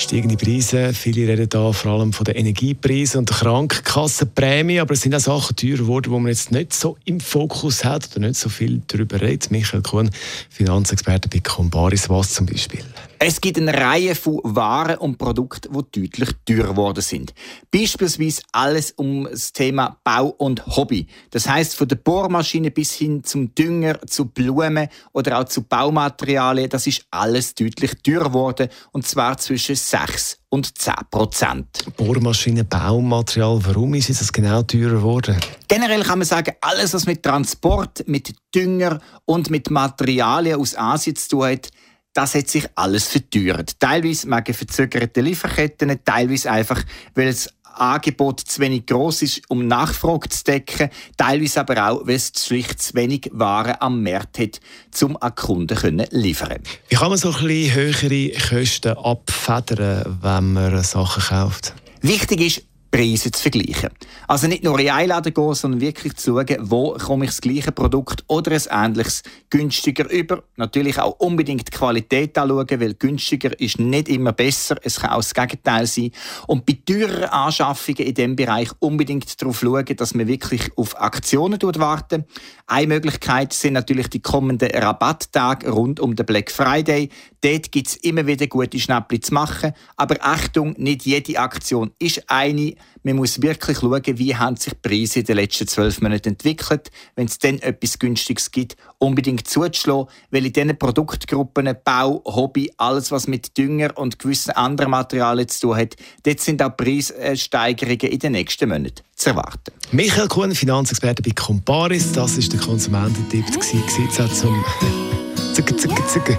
steigende Preise. Viele reden da vor allem von den Energiepreisen und der Krankenkassenprämie, aber es sind auch Sachen teurer geworden, die man jetzt nicht so im Fokus hat oder nicht so viel darüber redet. Michael Kuhn, Finanzexperte bei Combaris, was zum Beispiel? Es gibt eine Reihe von Waren und Produkten, die deutlich teurer geworden sind. Beispielsweise alles um das Thema Bau und Hobby. Das heißt von der Bohrmaschine bis hin zum Dünger, zu Blumen oder auch zu Baumaterialien. Das ist alles deutlich teurer geworden und zwar zwischen 6 und 10 Prozent. Bohrmaschine, Baumaterial, warum ist es genau teurer geworden? Generell kann man sagen, alles, was mit Transport, mit Dünger und mit Materialien aus Asien zu tun hat, das hat sich alles verteuert. Teilweise wegen verzögerten Lieferketten, teilweise einfach, weil das Angebot zu wenig groß ist, um Nachfrage zu decken, teilweise aber auch, weil es schlicht zu wenig Waren am Markt hat, um an Kunden zu liefern. Wie kann man so ein bisschen höhere Kosten abfedern, wenn man Sachen kauft? Wichtig ist, Preise zu vergleichen. Also nicht nur in Einladen gehen, sondern wirklich zu schauen, wo komme ich das gleiche Produkt oder ein ähnliches günstiger über. Natürlich auch unbedingt die Qualität anschauen, weil günstiger ist nicht immer besser. Es kann auch das Gegenteil sein. Und bei teureren Anschaffungen in diesem Bereich unbedingt darauf schauen, dass man wirklich auf Aktionen warten. Eine Möglichkeit sind natürlich die kommenden Rabatttage rund um den Black Friday. Dort gibt es immer wieder gute Schnäppchen zu machen. Aber Achtung, nicht jede Aktion ist eine man muss wirklich schauen, wie haben sich die Preise in den letzten zwölf Monaten entwickelt. Wenn es dann etwas Günstiges gibt, unbedingt zuzuschlagen, weil in diesen Produktgruppen Bau, Hobby, alles was mit Dünger und gewissen anderen Materialien zu tun hat, dort sind auch Preissteigerungen in den nächsten Monaten zu erwarten. Michael Kuhn, Finanzexperte bei Comparis, das war der Konsumententipp zum Zucker, Zucker, Zucker.